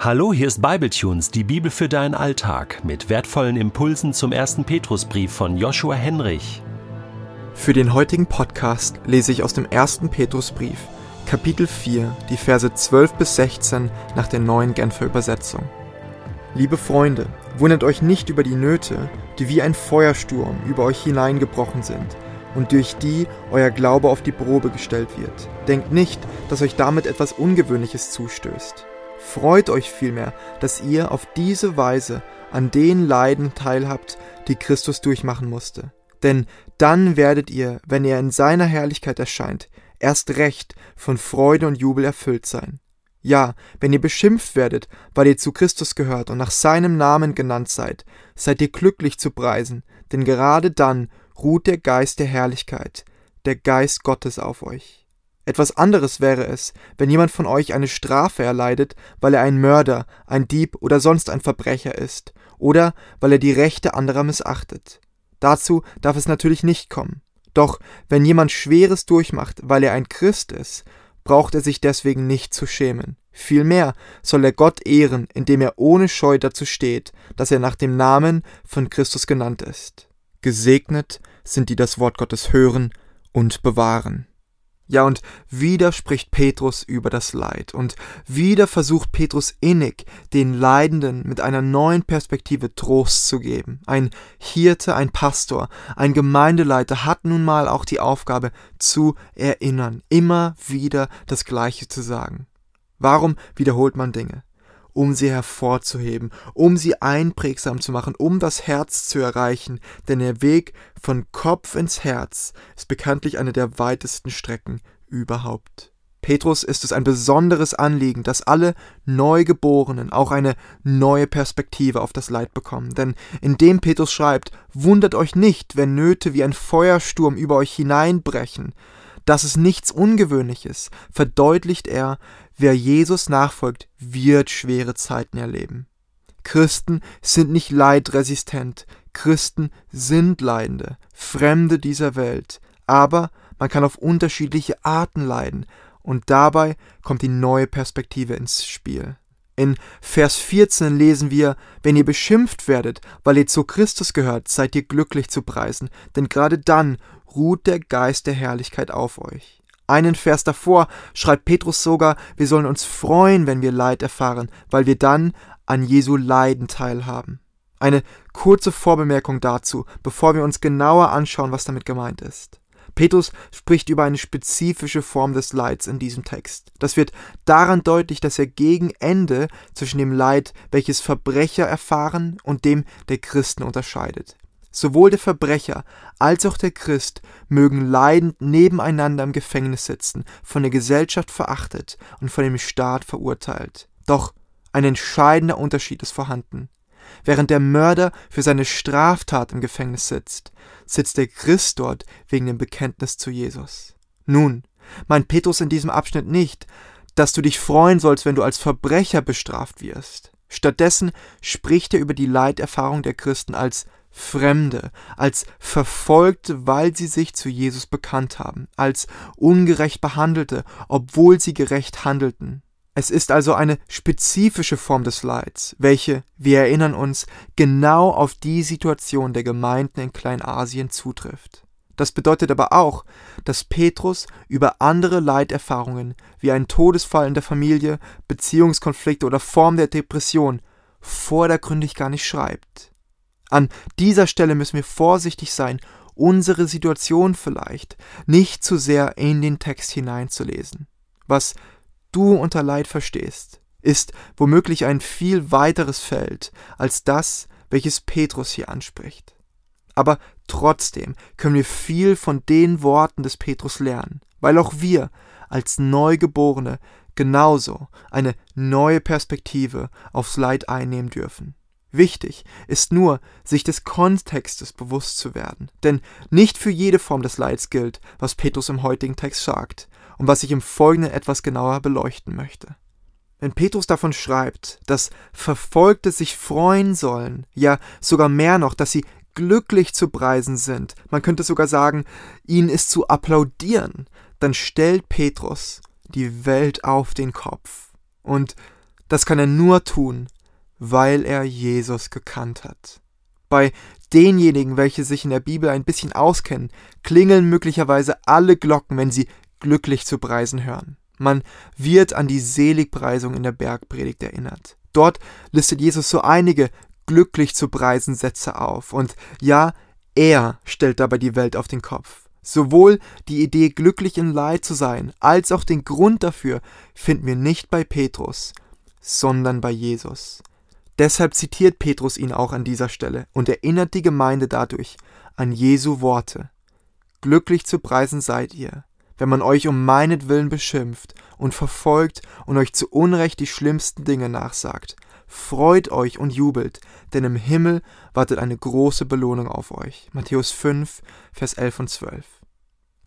Hallo, hier ist Bibletunes, die Bibel für deinen Alltag, mit wertvollen Impulsen zum ersten Petrusbrief von Joshua Henrich. Für den heutigen Podcast lese ich aus dem ersten Petrusbrief, Kapitel 4, die Verse 12 bis 16 nach der neuen Genfer Übersetzung. Liebe Freunde, wundert euch nicht über die Nöte, die wie ein Feuersturm über euch hineingebrochen sind und durch die euer Glaube auf die Probe gestellt wird. Denkt nicht, dass euch damit etwas Ungewöhnliches zustößt. Freut euch vielmehr, dass ihr auf diese Weise an den Leiden teilhabt, die Christus durchmachen musste. Denn dann werdet ihr, wenn er in seiner Herrlichkeit erscheint, erst recht von Freude und Jubel erfüllt sein. Ja, wenn ihr beschimpft werdet, weil ihr zu Christus gehört und nach seinem Namen genannt seid, seid ihr glücklich zu preisen, denn gerade dann ruht der Geist der Herrlichkeit, der Geist Gottes auf euch. Etwas anderes wäre es, wenn jemand von euch eine Strafe erleidet, weil er ein Mörder, ein Dieb oder sonst ein Verbrecher ist, oder weil er die Rechte anderer missachtet. Dazu darf es natürlich nicht kommen. Doch wenn jemand Schweres durchmacht, weil er ein Christ ist, braucht er sich deswegen nicht zu schämen. Vielmehr soll er Gott ehren, indem er ohne Scheu dazu steht, dass er nach dem Namen von Christus genannt ist. Gesegnet sind die das Wort Gottes hören und bewahren. Ja, und wieder spricht Petrus über das Leid. Und wieder versucht Petrus innig, den Leidenden mit einer neuen Perspektive Trost zu geben. Ein Hirte, ein Pastor, ein Gemeindeleiter hat nun mal auch die Aufgabe zu erinnern, immer wieder das Gleiche zu sagen. Warum wiederholt man Dinge? Um sie hervorzuheben, um sie einprägsam zu machen, um das Herz zu erreichen, denn der Weg von Kopf ins Herz ist bekanntlich eine der weitesten Strecken überhaupt. Petrus ist es ein besonderes Anliegen, dass alle Neugeborenen auch eine neue Perspektive auf das Leid bekommen. Denn indem Petrus schreibt, wundert euch nicht, wenn Nöte wie ein Feuersturm über euch hineinbrechen, das ist nichts Ungewöhnliches, verdeutlicht er, wer Jesus nachfolgt, wird schwere Zeiten erleben. Christen sind nicht leidresistent, Christen sind Leidende, Fremde dieser Welt, aber man kann auf unterschiedliche Arten leiden, und dabei kommt die neue Perspektive ins Spiel. In Vers 14 lesen wir, wenn ihr beschimpft werdet, weil ihr zu Christus gehört, seid ihr glücklich zu preisen, denn gerade dann ruht der Geist der Herrlichkeit auf euch. Einen Vers davor schreibt Petrus sogar, wir sollen uns freuen, wenn wir Leid erfahren, weil wir dann an Jesu Leiden teilhaben. Eine kurze Vorbemerkung dazu, bevor wir uns genauer anschauen, was damit gemeint ist. Petrus spricht über eine spezifische Form des Leids in diesem Text. Das wird daran deutlich, dass er gegen Ende zwischen dem Leid, welches Verbrecher erfahren, und dem der Christen unterscheidet. Sowohl der Verbrecher als auch der Christ mögen leidend nebeneinander im Gefängnis sitzen, von der Gesellschaft verachtet und von dem Staat verurteilt. Doch ein entscheidender Unterschied ist vorhanden. Während der Mörder für seine Straftat im Gefängnis sitzt, sitzt der Christ dort wegen dem Bekenntnis zu Jesus. Nun, meint Petrus in diesem Abschnitt nicht, dass du dich freuen sollst, wenn du als Verbrecher bestraft wirst. Stattdessen spricht er über die Leiterfahrung der Christen als Fremde, als Verfolgte, weil sie sich zu Jesus bekannt haben, als ungerecht Behandelte, obwohl sie gerecht handelten. Es ist also eine spezifische Form des Leids, welche, wir erinnern uns, genau auf die Situation der Gemeinden in Kleinasien zutrifft. Das bedeutet aber auch, dass Petrus über andere Leiterfahrungen wie einen Todesfall in der Familie, Beziehungskonflikte oder Form der Depression vordergründig gar nicht schreibt. An dieser Stelle müssen wir vorsichtig sein, unsere Situation vielleicht nicht zu sehr in den Text hineinzulesen. Was du unter Leid verstehst, ist womöglich ein viel weiteres Feld als das, welches Petrus hier anspricht. Aber trotzdem können wir viel von den Worten des Petrus lernen, weil auch wir als Neugeborene genauso eine neue Perspektive aufs Leid einnehmen dürfen. Wichtig ist nur, sich des Kontextes bewusst zu werden, denn nicht für jede Form des Leids gilt, was Petrus im heutigen Text sagt und was ich im Folgenden etwas genauer beleuchten möchte. Wenn Petrus davon schreibt, dass Verfolgte sich freuen sollen, ja sogar mehr noch, dass sie glücklich zu preisen sind, man könnte sogar sagen, ihnen ist zu applaudieren, dann stellt Petrus die Welt auf den Kopf. Und Das kann er nur tun, weil er Jesus gekannt hat. Bei denjenigen, welche sich in der Bibel ein bisschen auskennen, klingeln möglicherweise alle Glocken, wenn sie glücklich zu preisen hören. Man wird an die Seligpreisung in der Bergpredigt erinnert. Dort listet Jesus so einige glücklich zu preisen Sätze auf. Und ja, er stellt dabei die Welt auf den Kopf. Sowohl die Idee, glücklich im Leid zu sein, als auch den Grund dafür finden wir nicht bei Petrus, sondern bei Jesus. Deshalb zitiert Petrus ihn auch an dieser Stelle und erinnert die Gemeinde dadurch an Jesu Worte. Glücklich zu preisen seid ihr, wenn man euch um meinetwillen beschimpft und verfolgt und euch zu Unrecht die schlimmsten Dinge nachsagt. Freut euch und jubelt, denn im Himmel wartet eine große Belohnung auf euch. Matthäus 5, Vers 11 und 12.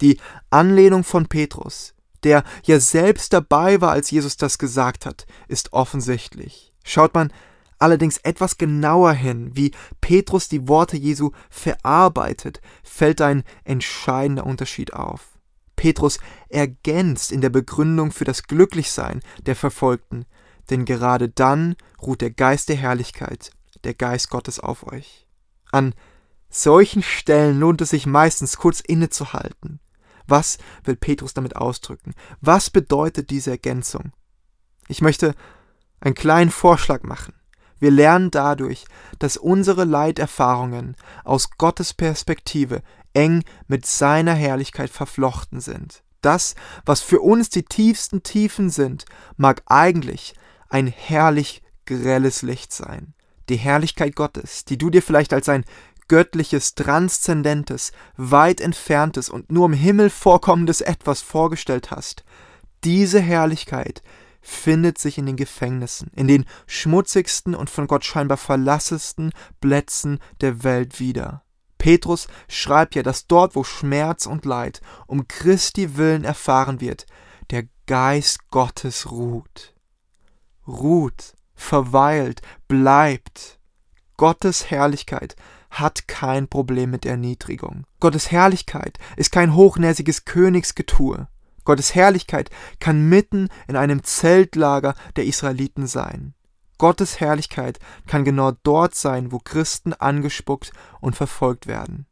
Die Anlehnung von Petrus, der ja selbst dabei war, als Jesus das gesagt hat, ist offensichtlich. Schaut man allerdings etwas genauer hin, wie Petrus die Worte Jesu verarbeitet, fällt ein entscheidender Unterschied auf. Petrus ergänzt in der Begründung für das Glücklichsein der Verfolgten, denn gerade dann ruht der Geist der Herrlichkeit, der Geist Gottes auf euch. An solchen Stellen lohnt es sich meistens kurz innezuhalten. Was will Petrus damit ausdrücken? Was bedeutet diese Ergänzung? Ich möchte einen kleinen Vorschlag machen. Wir lernen dadurch, dass unsere Leiterfahrungen aus Gottes Perspektive eng mit seiner Herrlichkeit verflochten sind. Das, was für uns die tiefsten Tiefen sind, mag eigentlich ein herrlich grelles Licht sein. Die Herrlichkeit Gottes, die du dir vielleicht als ein göttliches, transzendentes, weit entferntes und nur im Himmel vorkommendes etwas vorgestellt hast, diese Herrlichkeit findet sich in den Gefängnissen, in den schmutzigsten und von Gott scheinbar verlassesten Plätzen der Welt wieder. Petrus schreibt ja, dass dort, wo Schmerz und Leid um Christi willen erfahren wird, der Geist Gottes ruht. Ruht, verweilt, bleibt. Gottes Herrlichkeit hat kein Problem mit Erniedrigung. Gottes Herrlichkeit ist kein hochnäsiges Königsgetue. Gottes Herrlichkeit kann mitten in einem Zeltlager der Israeliten sein. Gottes Herrlichkeit kann genau dort sein, wo Christen angespuckt und verfolgt werden.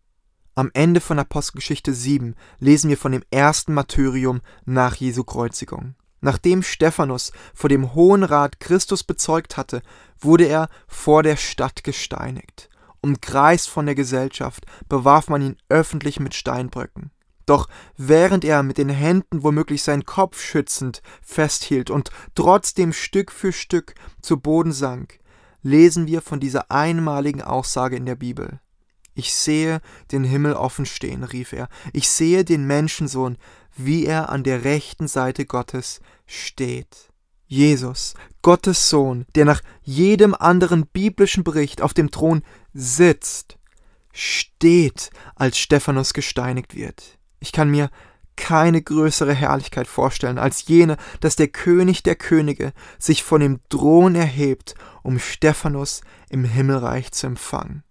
Am Ende von Apostelgeschichte 7 lesen wir von dem ersten Martyrium nach Jesu Kreuzigung. Nachdem Stephanus vor dem Hohen Rat Christus bezeugt hatte, wurde er vor der Stadt gesteinigt. Umkreist von der Gesellschaft bewarf man ihn öffentlich mit Steinbröcken. Doch während er mit den Händen womöglich seinen Kopf schützend festhielt und trotzdem Stück für Stück zu Boden sank, lesen wir von dieser einmaligen Aussage in der Bibel. Ich sehe den Himmel offen stehen, rief er, ich sehe den Menschensohn, wie er an der rechten Seite Gottes steht. Jesus, Gottes Sohn, der nach jedem anderen biblischen Bericht auf dem Thron sitzt, steht, als Stephanus gesteinigt wird. Ich kann mir keine größere Herrlichkeit vorstellen als jene, dass der König der Könige sich von dem Thron erhebt, um Stephanus im Himmelreich zu empfangen.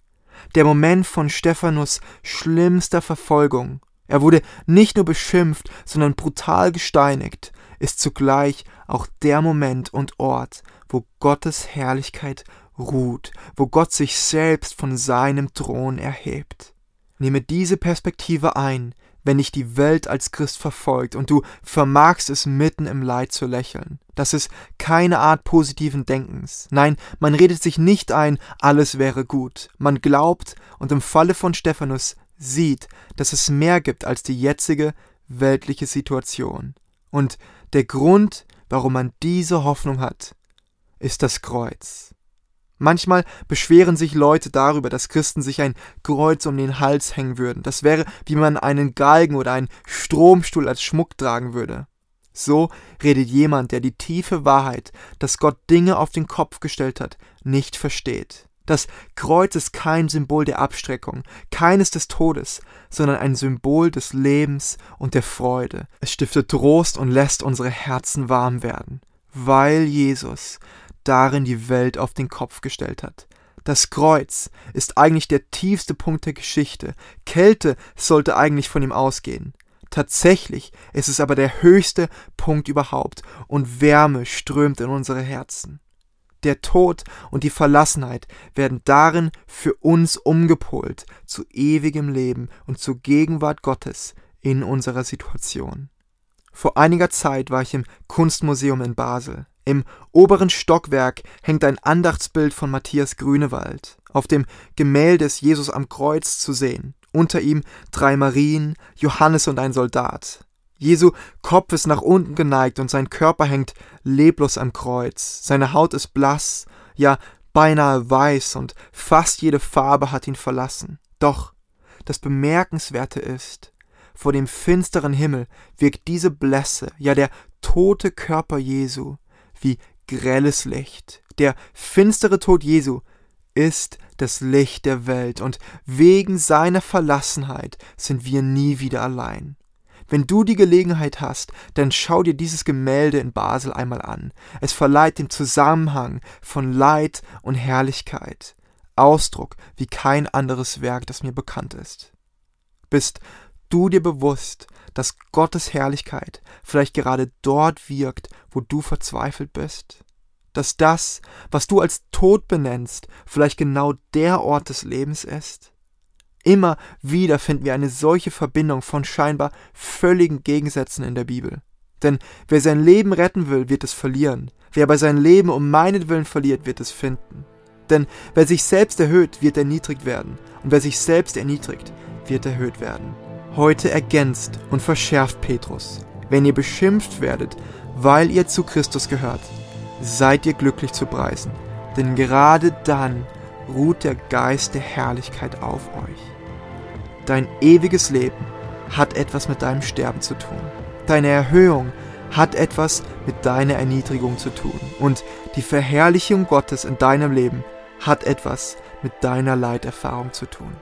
Der Moment von Stephanus schlimmster Verfolgung, er wurde nicht nur beschimpft, sondern brutal gesteinigt, ist zugleich auch der Moment und Ort, wo Gottes Herrlichkeit ruht, wo Gott sich selbst von seinem Thron erhebt. Nehme diese Perspektive ein, wenn dich die Welt als Christ verfolgt und du vermagst es mitten im Leid zu lächeln. Das ist keine Art positiven Denkens. Nein, man redet sich nicht ein, alles wäre gut. Man glaubt und im Falle von Stephanus sieht, dass es mehr gibt als die jetzige weltliche Situation. Und der Grund, warum man diese Hoffnung hat, ist das Kreuz. Manchmal beschweren sich Leute darüber, dass Christen sich ein Kreuz um den Hals hängen würden. Das wäre, wie man einen Galgen oder einen Stromstuhl als Schmuck tragen würde. So redet jemand, der die tiefe Wahrheit, dass Gott Dinge auf den Kopf gestellt hat, nicht versteht. Das Kreuz ist kein Symbol der Abstreckung, keines des Todes, sondern ein Symbol des Lebens und der Freude. Es stiftet Trost und lässt unsere Herzen warm werden, weil Jesus darin die Welt auf den Kopf gestellt hat. Das Kreuz ist eigentlich der tiefste Punkt der Geschichte. Kälte sollte eigentlich von ihm ausgehen. Tatsächlich ist es aber der höchste Punkt überhaupt und Wärme strömt in unsere Herzen. Der Tod und die Verlassenheit werden darin für uns umgepolt zu ewigem Leben und zur Gegenwart Gottes in unserer Situation. Vor einiger Zeit war ich im Kunstmuseum in Basel. Im oberen Stockwerk hängt ein Andachtsbild von Matthias Grünewald. Auf dem Gemälde ist Jesus am Kreuz zu sehen. Unter ihm drei Marien, Johannes und ein Soldat. Jesu Kopf ist nach unten geneigt und sein Körper hängt leblos am Kreuz. Seine Haut ist blass, ja beinahe weiß und fast jede Farbe hat ihn verlassen. Doch das Bemerkenswerte ist, vor dem finsteren Himmel wirkt diese Blässe, ja der tote Körper Jesu, wie grelles Licht. Der finstere Tod Jesu ist das Licht der Welt, und wegen seiner Verlassenheit sind wir nie wieder allein. Wenn du die Gelegenheit hast, dann schau dir dieses Gemälde in Basel einmal an. Es verleiht dem Zusammenhang von Leid und Herrlichkeit Ausdruck wie kein anderes Werk, das mir bekannt ist. Bist du dir bewusst, dass Gottes Herrlichkeit vielleicht gerade dort wirkt, wo du verzweifelt bist? Dass das, was du als Tod benennst, vielleicht genau der Ort des Lebens ist? Immer wieder finden wir eine solche Verbindung von scheinbar völligen Gegensätzen in der Bibel. Denn wer sein Leben retten will, wird es verlieren. Wer aber sein Leben um meinetwillen verliert, wird es finden. Denn wer sich selbst erhöht, wird erniedrigt werden. Und wer sich selbst erniedrigt, wird erhöht werden. Heute ergänzt und verschärft Petrus. Wenn ihr beschimpft werdet, weil ihr zu Christus gehört, seid ihr glücklich zu preisen. Denn gerade dann ruht der Geist der Herrlichkeit auf euch. Dein ewiges Leben hat etwas mit deinem Sterben zu tun. Deine Erhöhung hat etwas mit deiner Erniedrigung zu tun. Und die Verherrlichung Gottes in deinem Leben hat etwas mit deiner Leiterfahrung zu tun.